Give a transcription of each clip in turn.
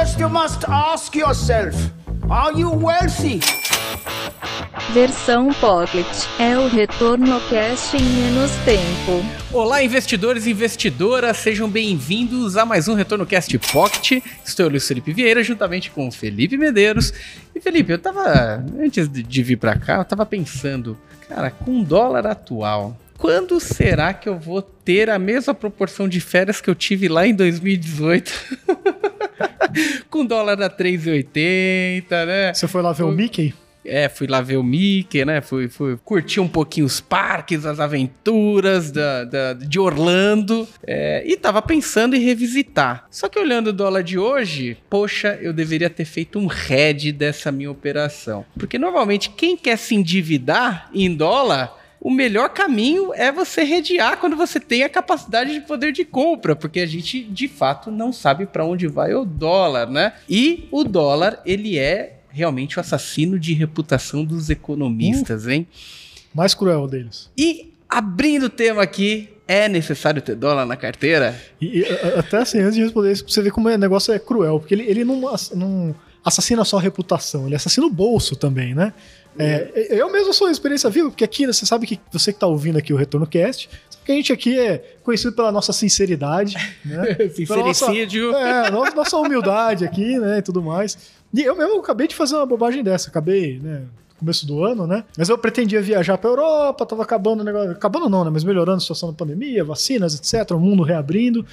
First, you must ask yourself Are you wealthy? Versão Pocket é o retorno cast em menos tempo. Olá, investidores e investidoras, sejam bem-vindos a mais um Retorno Cast Pocket. Estou eu, Luiz Felipe Vieira, juntamente com o Felipe Medeiros. E Felipe, eu tava, antes de vir para cá, eu tava pensando, cara, com o dólar atual, quando será que eu vou ter a mesma proporção de férias que eu tive lá em 2018? com dólar a 3,80, né? Você foi lá ver o Mickey? É, fui lá ver o Mickey, né? Fui, fui curtir um pouquinho os parques, as aventuras da, da de Orlando. É, e tava pensando em revisitar. Só que olhando o dólar de hoje, poxa, eu deveria ter feito um head dessa minha operação. Porque normalmente quem quer se endividar em dólar o melhor caminho é você redear quando você tem a capacidade de poder de compra, porque a gente de fato não sabe para onde vai o dólar, né? E o dólar, ele é realmente o assassino de reputação dos economistas, hein? Mais cruel deles. E abrindo o tema aqui, é necessário ter dólar na carteira? E, e até assim, antes de responder isso, você vê como o negócio é cruel, porque ele, ele não, não assassina só a reputação, ele assassina o bolso também, né? É, eu mesmo sou experiência viva, porque aqui você sabe que você que está ouvindo aqui o Retorno Cast, sabe que a gente aqui é conhecido pela nossa sinceridade, né? Sincericídio. Nossa, é, nossa humildade aqui, né? E tudo mais. E eu mesmo acabei de fazer uma bobagem dessa, acabei, né? Começo do ano, né? Mas eu pretendia viajar para Europa, tava acabando o negócio. Acabando não, né? Mas melhorando a situação da pandemia, vacinas, etc., o mundo reabrindo.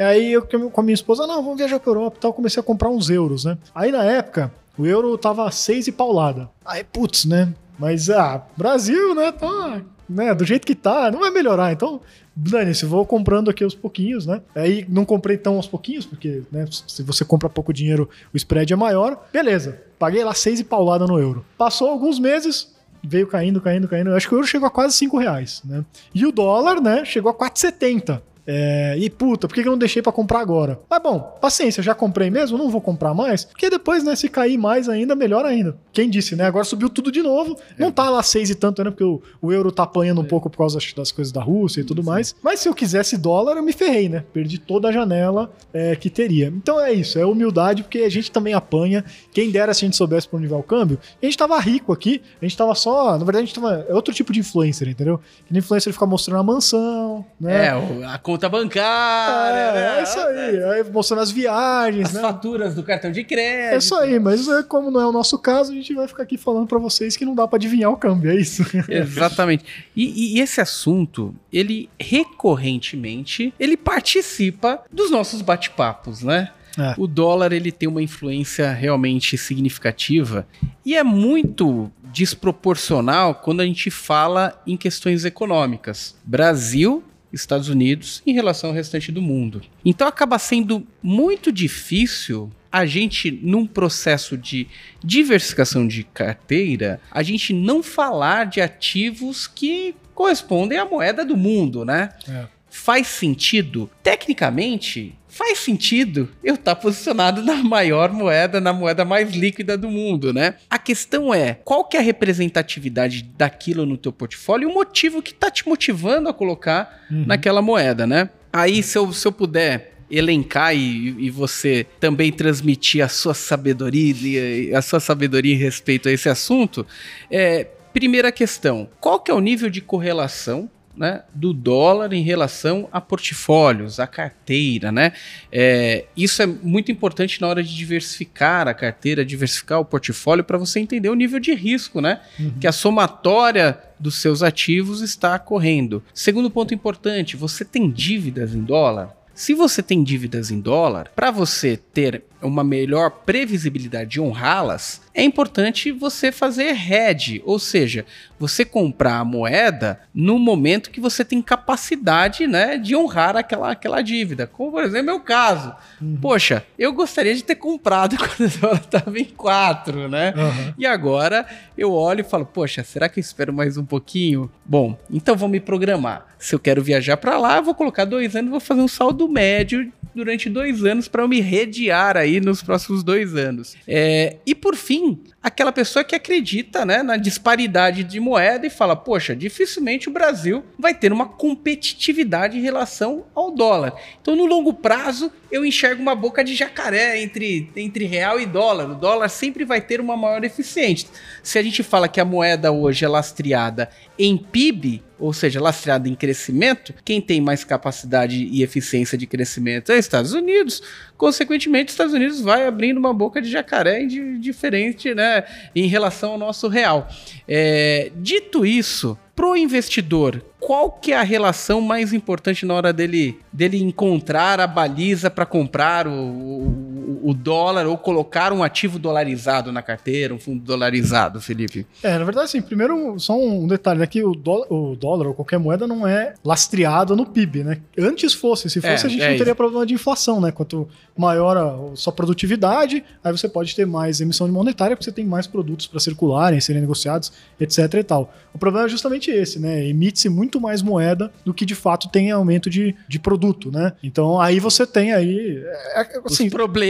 Aí eu com a minha esposa, não, vamos viajar para Europa e tal, comecei a comprar uns euros, né? Aí na época, o euro tava seis e paulada. Aí, putz, né? Mas, ah, Brasil, né? Tá, né? Do jeito que tá, não vai melhorar. Então, dane-se, vou comprando aqui aos pouquinhos, né? Aí não comprei tão aos pouquinhos, porque, né? Se você compra pouco dinheiro, o spread é maior. Beleza, paguei lá seis e paulada no euro. Passou alguns meses, veio caindo, caindo, caindo. Eu acho que o euro chegou a quase cinco reais, né? E o dólar, né? Chegou a 4,70. É, e puta, por que eu não deixei para comprar agora? Mas bom, paciência, já comprei mesmo, não vou comprar mais, porque depois, né, se cair mais ainda, melhor ainda. Quem disse, né? Agora subiu tudo de novo, é. não tá lá seis e tanto, né? Porque o, o euro tá apanhando um é. pouco por causa das coisas da Rússia e tudo Sim. mais. Mas se eu quisesse dólar, eu me ferrei, né? Perdi toda a janela é, que teria. Então é isso, é humildade, porque a gente também apanha. Quem dera se a gente soubesse pra onde vai o câmbio, a gente tava rico aqui, a gente tava só. Na verdade, a gente tava. É outro tipo de influencer, entendeu? Que influencer fica mostrando a mansão, né? É, a conta bancária. É, né? é isso aí. aí. Mostrando as viagens, as né? faturas do cartão de crédito. É isso aí, mas é, como não é o nosso caso, a gente vai ficar aqui falando para vocês que não dá para adivinhar o câmbio, é isso. Exatamente. E, e, esse assunto, ele recorrentemente, ele participa dos nossos bate-papos, né? É. O dólar ele tem uma influência realmente significativa e é muito desproporcional quando a gente fala em questões econômicas. Brasil Estados Unidos em relação ao restante do mundo. Então acaba sendo muito difícil a gente, num processo de diversificação de carteira, a gente não falar de ativos que correspondem à moeda do mundo, né? É. Faz sentido? Tecnicamente, faz sentido eu estar tá posicionado na maior moeda, na moeda mais líquida do mundo, né? A questão é, qual que é a representatividade daquilo no teu portfólio e o motivo que está te motivando a colocar uhum. naquela moeda, né? Aí, se eu, se eu puder elencar e, e, você também transmitir a sua sabedoria, a sua sabedoria em respeito a esse assunto, é, primeira questão, qual que é o nível de correlação né, do dólar em relação a portfólios, a carteira, né? É, isso é muito importante na hora de diversificar a carteira, diversificar o portfólio para você entender o nível de risco, né? Uhum. Que a somatória dos seus ativos está correndo. Segundo ponto importante, você tem dívidas em dólar? Se você tem dívidas em dólar, para você ter uma melhor previsibilidade de honrá-las, é importante você fazer hedge, ou seja, você comprar a moeda no momento que você tem capacidade né, de honrar aquela, aquela dívida. Como, por exemplo, é o caso. Uhum. Poxa, eu gostaria de ter comprado quando dólar estava em 4, né? Uhum. E agora eu olho e falo, poxa, será que eu espero mais um pouquinho? Bom, então vou me programar. Se eu quero viajar para lá, vou colocar dois anos e vou fazer um saldo médio durante dois anos para eu me rediar aí nos próximos dois anos. É, e por fim, aquela pessoa que acredita né, na disparidade de moeda e fala: poxa, dificilmente o Brasil vai ter uma competitividade em relação ao dólar. Então, no longo prazo, eu enxergo uma boca de jacaré entre, entre real e dólar. O dólar sempre vai ter uma maior eficiência. Se a gente fala que a moeda hoje é lastreada em PIB, ou seja, lastreada em crescimento, quem tem mais capacidade e eficiência de crescimento é Estados Unidos. Consequentemente, os Estados Unidos vai abrindo uma boca de jacaré diferente né, em relação ao nosso real. É, dito isso, para o investidor, qual que é a relação mais importante na hora dele, dele encontrar a baliza para comprar o, o, o, dólar ou colocar um ativo dolarizado na carteira, um fundo dolarizado, Felipe? É, na verdade, assim, primeiro, só um detalhe, né, o, dólar, o dólar ou qualquer moeda não é lastreado no PIB, né? Antes fosse, se fosse, é, a gente é não teria isso. problema de inflação, né? Quanto maior a sua produtividade, aí você pode ter mais emissão de monetária, porque você tem mais produtos para circularem, serem negociados, etc e tal. O problema é justamente esse, né? Emite-se muito mais moeda do que de fato tem aumento de, de produto, né? Então aí você tem aí. É, é assim, Os problemas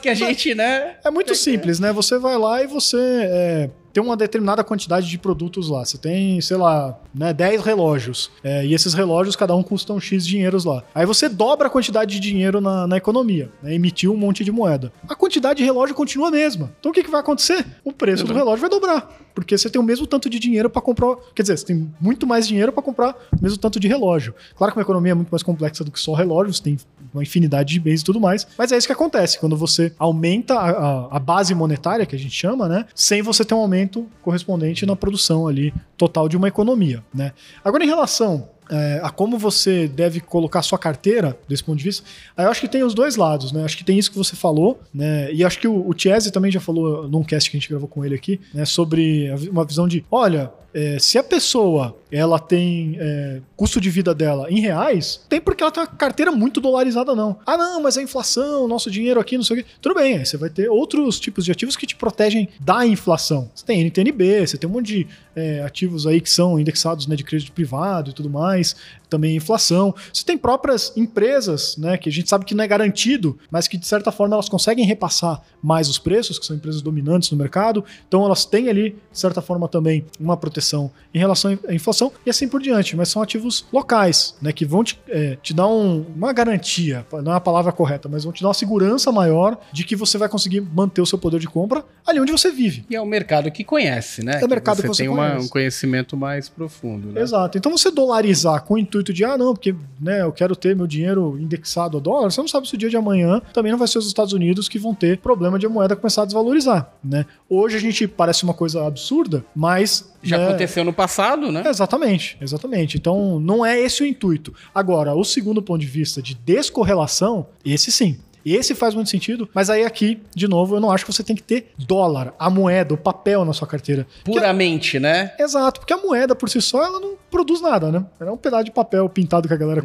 que a gente, né? É muito simples, né? Você vai lá e você. É, tem uma determinada quantidade de produtos lá. Você tem, sei lá, né, 10 relógios. É, e esses relógios, cada um custam X dinheiros lá. Aí você dobra a quantidade de dinheiro na, na economia, né, emitiu um monte de moeda. A quantidade de relógio continua a mesma. Então o que, que vai acontecer? O preço do relógio vai dobrar. Porque você tem o mesmo tanto de dinheiro para comprar. Quer dizer, você tem muito mais dinheiro para comprar o mesmo tanto de relógio. Claro que uma economia é muito mais complexa do que só relógios, tem uma infinidade de bens e tudo mais. Mas é isso que acontece quando você aumenta a, a, a base monetária, que a gente chama, né? Sem você ter um aumento correspondente na produção ali total de uma economia, né? Agora, em relação é, a como você deve colocar sua carteira desse ponto de vista, aí eu acho que tem os dois lados, né? Acho que tem isso que você falou, né? E acho que o, o Chiesi também já falou num cast que a gente gravou com ele aqui, né? Sobre uma visão de, olha, é, se a pessoa ela tem é, custo de vida dela em reais, tem porque ela tem uma carteira muito dolarizada, não. Ah, não, mas a inflação, nosso dinheiro aqui, não sei o quê. Tudo bem, você vai ter outros tipos de ativos que te protegem da inflação. Você tem NTNB, você tem um monte de é, ativos aí que são indexados né, de crédito privado e tudo mais também inflação. Você tem próprias empresas, né, que a gente sabe que não é garantido, mas que de certa forma elas conseguem repassar mais os preços, que são empresas dominantes no mercado. Então elas têm ali, de certa forma também, uma proteção em relação à inflação e assim por diante. Mas são ativos locais, né, que vão te, é, te dar um, uma garantia, não é a palavra correta, mas vão te dar uma segurança maior de que você vai conseguir manter o seu poder de compra ali onde você vive. E é o mercado que conhece, né? É o mercado que você, que você tem uma, um conhecimento mais profundo. Né? Exato. Então você dolarizar com o intuito intuito de, ah, não, porque né, eu quero ter meu dinheiro indexado a dólar, você não sabe se o dia de amanhã também não vai ser os Estados Unidos que vão ter problema de a moeda começar a desvalorizar, né? Hoje a gente parece uma coisa absurda, mas já né? aconteceu no passado, né? Exatamente, exatamente. Então não é esse o intuito. Agora, o segundo ponto de vista de descorrelação, esse sim. Esse faz muito sentido, mas aí aqui, de novo, eu não acho que você tem que ter dólar, a moeda, o papel na sua carteira. Puramente, a... né? Exato, porque a moeda por si só, ela não produz nada, né? Ela é um pedaço de papel pintado que a galera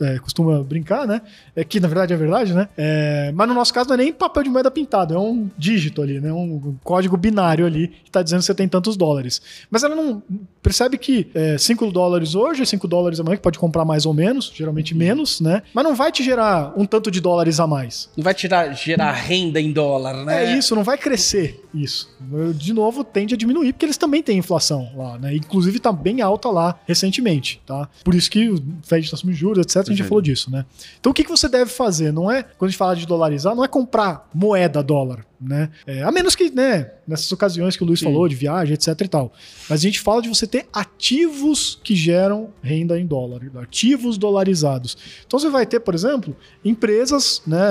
é, costuma brincar, né? É que na verdade é verdade, né? É... Mas no nosso caso não é nem papel de moeda pintado, é um dígito ali, né? Um código binário ali que tá dizendo que você tem tantos dólares. Mas ela não percebe que 5 é, dólares hoje, 5 dólares amanhã, que pode comprar mais ou menos, geralmente menos, né? Mas não vai te gerar um tanto de dólares a mais mais. Não vai tirar, gerar renda em dólar, né? É isso, não vai crescer isso. De novo, tende a diminuir, porque eles também têm inflação lá, né? Inclusive está bem alta lá recentemente, tá? Por isso que o Fed está subindo juros, etc. A gente já uhum. falou disso, né? Então o que, que você deve fazer? Não é, quando a gente fala de dolarizar, não é comprar moeda dólar né? É, a menos que, né, nessas ocasiões que o Luiz Sim. falou, de viagem, etc e tal. Mas a gente fala de você ter ativos que geram renda em dólar, ativos dolarizados. Então você vai ter, por exemplo, empresas, né,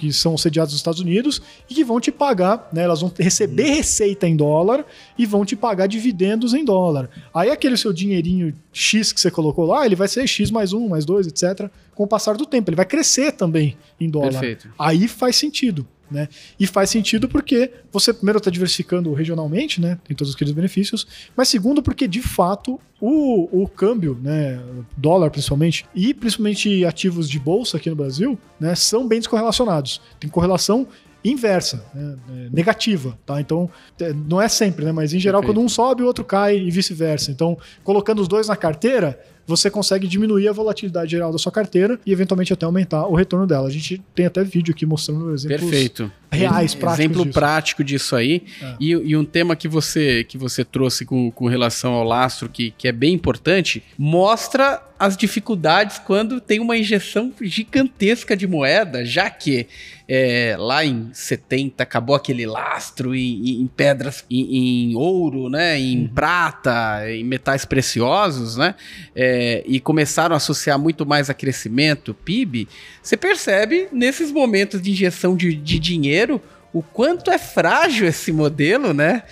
que são sediadas nos Estados Unidos e que vão te pagar, né, elas vão receber uhum. receita em dólar e vão te pagar dividendos em dólar. Aí aquele seu dinheirinho X que você colocou lá, ele vai ser X mais um, mais dois, etc, com o passar do tempo. Ele vai crescer também em dólar. Perfeito. Aí faz sentido. Né? E faz sentido porque você, primeiro, está diversificando regionalmente, né? tem todos aqueles benefícios, mas segundo, porque de fato o, o câmbio, né, dólar principalmente, e principalmente ativos de bolsa aqui no Brasil, né, são bem descorrelacionados. Tem correlação inversa, né, é, negativa, tá? Então, é, não é sempre, né? Mas em geral, Perfeito. quando um sobe, o outro cai e vice-versa. Então, colocando os dois na carteira, você consegue diminuir a volatilidade geral da sua carteira e eventualmente até aumentar o retorno dela. A gente tem até vídeo aqui mostrando exemplos Perfeito. reais, práticos Exemplo disso. prático disso aí. É. E, e um tema que você, que você trouxe com, com relação ao lastro, que, que é bem importante, mostra as dificuldades quando tem uma injeção gigantesca de moeda, já que é, lá em 70 acabou aquele lastro em, em- pedras, em, em ouro, né, em prata, em metais preciosos, né, é, e começaram a associar muito mais a crescimento, PIB, você percebe nesses momentos de injeção de, de dinheiro o quanto é frágil esse modelo, né?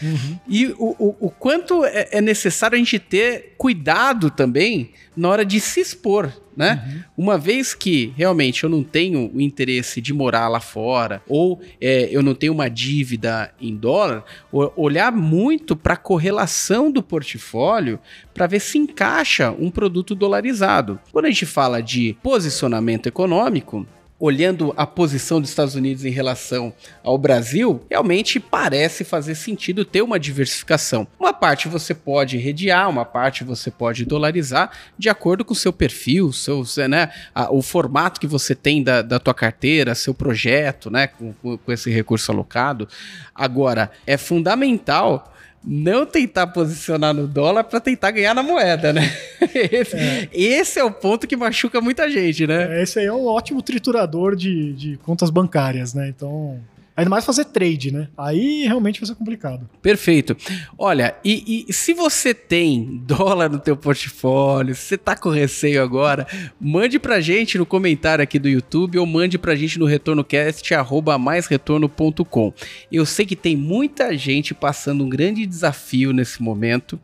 E o, o, o quanto é, é necessário a gente ter cuidado também na hora de se expor, né? Uma vez que realmente eu não tenho o interesse de morar lá fora, ou é, eu não tenho uma dívida em dólar, olhar muito para a correlação do portfólio para ver se encaixa um produto dolarizado. Quando a gente fala de posicionamento econômico, olhando a posição dos Estados Unidos em relação ao Brasil, realmente parece fazer sentido ter uma diversificação. Uma parte você pode redear, uma parte você pode dolarizar, de acordo com o seu perfil, seus, né, a- o formato que você tem da, da tua carteira, seu projeto, né, com- com esse recurso alocado. Agora, é fundamental não tentar posicionar no dólar para tentar ganhar na moeda, né? Esse, esse é o ponto que machuca muita gente, né? É, Esse aí é um ótimo triturador de, de contas bancárias, né? Então. Ainda mais fazer trade, né? Aí realmente vai ser complicado. Perfeito. Olha, e, e se você tem dólar no teu portfólio, se você tá com receio agora, mande pra gente no comentário aqui do YouTube ou mande pra gente no retornocast arroba maisretorno.com. Eu sei que tem muita gente passando um grande desafio nesse momento.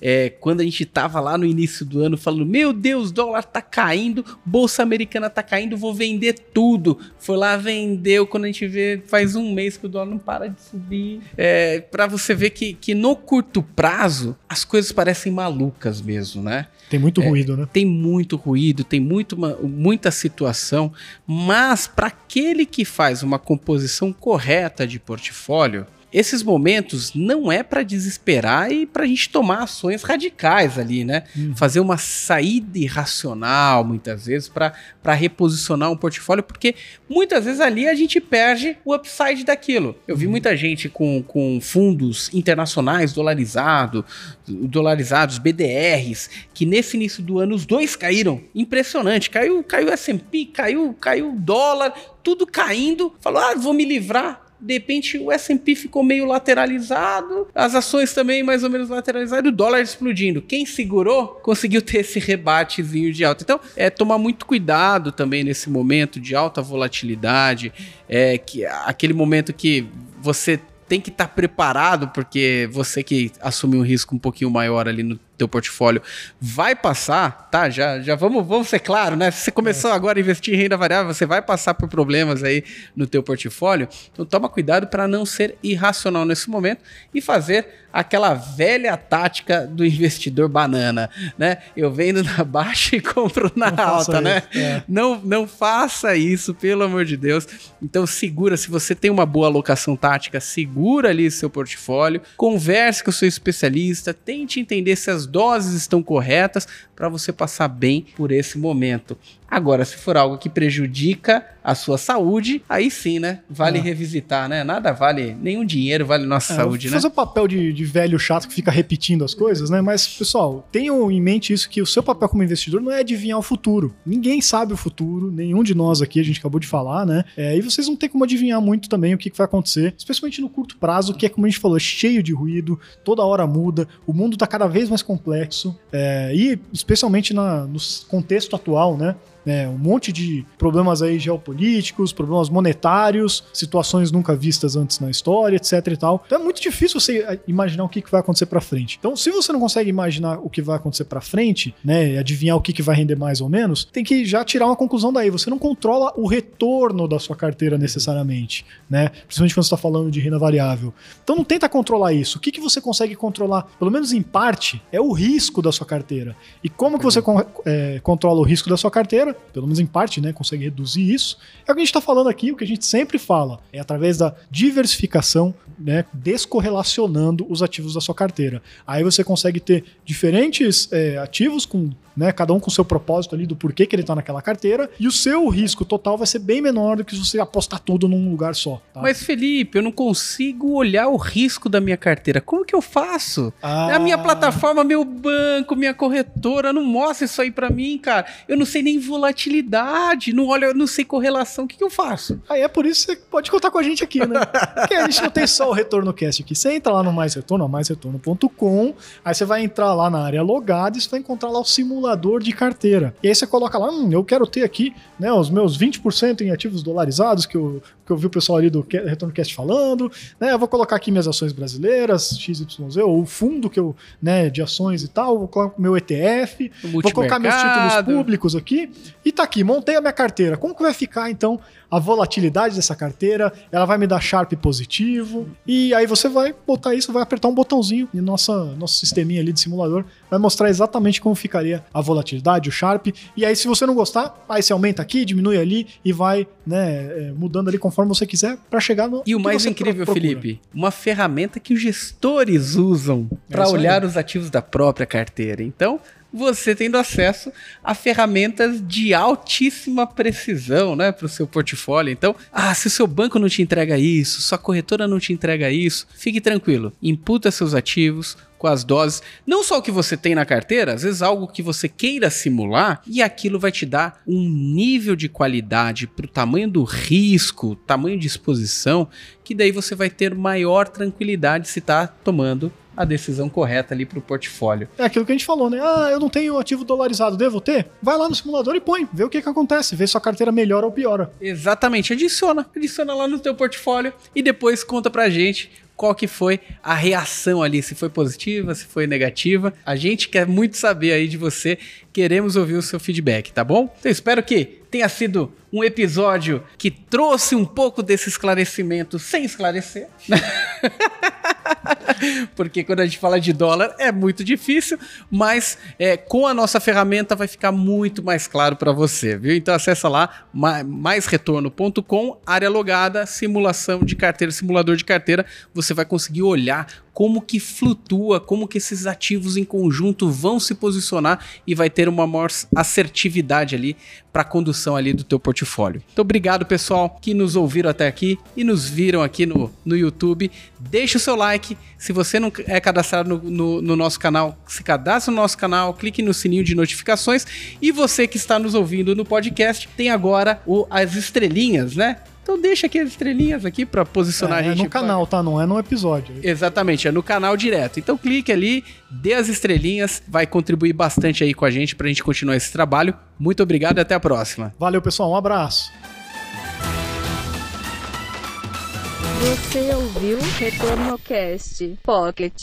É, quando a gente tava lá no início do ano falando, meu Deus, dólar tá caindo, bolsa americana tá caindo, vou vender tudo. Foi lá, vendeu, quando a gente vê, faz um mês que o dólar não para de subir. É, para você ver que, que no curto prazo, as coisas parecem malucas mesmo, né? Tem muito ruído, né? Tem muito ruído, tem muito, ma- muita situação, mas para aquele que faz uma composição correta de portfólio, esses momentos não é para desesperar e para a gente tomar ações radicais ali, né? Fazer uma saída irracional, muitas vezes, para reposicionar um portfólio, porque muitas vezes ali a gente perde o upside daquilo. Eu vi muita gente com, com fundos internacionais dolarizado, dolarizados, BDRs, que nesse início do ano os dois caíram. Impressionante. Caiu, caiu S&P, caiu, caiu o dólar, tudo caindo. Falou: "Ah, vou me livrar". De repente o S&P ficou meio lateralizado, as ações também mais ou menos lateralizadas, o dólar explodindo. Quem segurou conseguiu ter esse rebatezinho de alta. Então, é tomar muito cuidado também nesse momento de alta volatilidade, é que aquele momento que você tem que estar preparado, porque você que assumiu um risco um pouquinho maior ali no teu portfólio vai passar, tá? Já, já vamos, vamos ser claro, né? Se você começou agora a investir em renda variável, você vai passar por problemas aí no teu portfólio. Então toma cuidado para não ser irracional nesse momento e fazer aquela velha tática do investidor banana, né? Eu vendo na baixa e compro na Não alta, né? é. Não, não faça isso, pelo amor de Deus. Então segura, se você tem uma boa alocação tática, segura ali seu portfólio, converse com o seu especialista, tente entender se as doses estão corretas para você passar bem por esse momento. Agora, se for algo que prejudica a sua saúde, aí sim, né? Vale É. revisitar, né? Nada vale, nenhum dinheiro vale nossa É, saúde, né? fazer o papel de, de velho chato que fica repetindo as coisas, né? Mas, pessoal, tenham em mente isso que o seu papel como investidor não é adivinhar o futuro. Ninguém sabe o futuro, nenhum de nós aqui, a gente acabou de falar, né? É, e vocês não tem como adivinhar muito também o que, que vai acontecer, especialmente no curto prazo, que é, como a gente falou, é cheio de ruído, toda hora muda, o mundo tá cada vez mais complexo, é, e especialmente na, no contexto atual, né? É, um monte de problemas aí geopolíticos, problemas monetários, situações nunca vistas antes na história, etc e tal. Então é muito difícil você eh, imaginar o que, que vai acontecer pra frente. Então, se você não consegue imaginar o que vai acontecer pra frente, né, e adivinhar o que, que vai render mais ou menos, tem que já tirar uma conclusão daí. Você não controla o retorno da sua carteira necessariamente, né? Principalmente quando você está falando de renda variável. Então não tenta controlar isso. O que, que você consegue controlar, pelo menos em parte, é o risco da sua carteira. E como que você eh, controla o risco da sua carteira? Pelo menos em parte, né, consegue reduzir isso. É o que a gente está falando aqui, o que a gente sempre fala, é através da diversificação, né, descorrelacionando os ativos da sua carteira. Aí você consegue ter diferentes é, ativos com né? Cada um com seu propósito ali do porquê que ele tá naquela carteira. E o seu risco total vai ser bem menor do que se você apostar tudo num lugar só. Tá? Mas, Felipe, eu não consigo olhar o risco da minha carteira. Como que eu faço? Ah. A minha plataforma, meu banco, minha corretora não mostra isso aí para mim, cara. Eu não sei nem volatilidade, não olho, eu não sei correlação. O que, que eu faço? Aí é por isso que você pode contar com a gente aqui, né? Porque a gente não tem só o Retorno Cast aqui. Você entra lá no Mais Retorno, maisretorno.com, aí você vai entrar lá na área logada e você vai encontrar lá o simulador simulador de carteira. E aí você coloca lá, hum, eu quero ter aqui né, os meus 20% em ativos dolarizados, que eu, que eu vi o pessoal ali do Retorno Cast falando, né, eu vou colocar aqui minhas ações brasileiras, XYZ, ou o fundo que eu, né, de ações e tal, vou colocar meu ETF, vou colocar meus títulos públicos aqui, e tá aqui, montei a minha carteira. Como que vai ficar, então, a volatilidade dessa carteira? Ela vai me dar Sharp positivo, e aí você vai botar isso, vai apertar um botãozinho e nossa, nosso sisteminha ali de simulador vai mostrar exatamente como ficaria a volatilidade, o Sharp, e aí se você não gostar, aí você aumenta aqui, diminui ali e vai né, é, mudando ali conforme você quiser para chegar no. E o mais incrível, Felipe, uma ferramenta que os gestores usam para é olhar aí. os ativos da própria carteira. Então, você tendo acesso a ferramentas de altíssima precisão, né, para o seu portfólio. Então, ah, se o seu banco não te entrega isso, sua corretora não te entrega isso, fique tranquilo. Imputa seus ativos, com as doses, não só o que você tem na carteira, às vezes algo que você queira simular e aquilo vai te dar um nível de qualidade para o tamanho do risco, tamanho de exposição, que daí você vai ter maior tranquilidade se está tomando a decisão correta ali para o portfólio. É aquilo que a gente falou, né? Ah, eu não tenho ativo dolarizado, devo ter? Vai lá no simulador e põe, vê o que, que acontece, vê se a carteira melhora ou piora. Exatamente, adiciona, adiciona lá no teu portfólio e depois conta pra gente qual que foi a reação ali, se foi positiva, se foi negativa. A gente quer muito saber aí de você, queremos ouvir o seu feedback, tá bom? Então espero que tenha sido um episódio que trouxe um pouco desse esclarecimento sem esclarecer. Porque quando a gente fala de dólar é muito difícil, mas é, com a nossa ferramenta vai ficar muito mais claro para você, viu? Então acessa lá maisretorno.com, área logada, simulação de carteira, simulador de carteira, você vai conseguir olhar como que flutua, como que esses ativos em conjunto vão se posicionar e vai ter uma maior assertividade ali para a condução ali do teu portfólio. Então obrigado pessoal que nos ouviram até aqui e nos viram aqui no, no YouTube. Deixa o seu like, se você não é cadastrado no, no, no nosso canal, se cadastre no nosso canal, clique no sininho de notificações e você que está nos ouvindo no podcast tem agora o, as estrelinhas, né? Então deixa aqui as estrelinhas aqui para posicionar é, a gente. É no canal, tá? Não é no episódio. Exatamente, é no canal direto. Então clique ali, dê as estrelinhas, vai contribuir bastante aí com a gente pra gente continuar esse trabalho. Muito obrigado e até a próxima. Valeu, pessoal. Um abraço. Você ouviu Retorno Cast Pocket.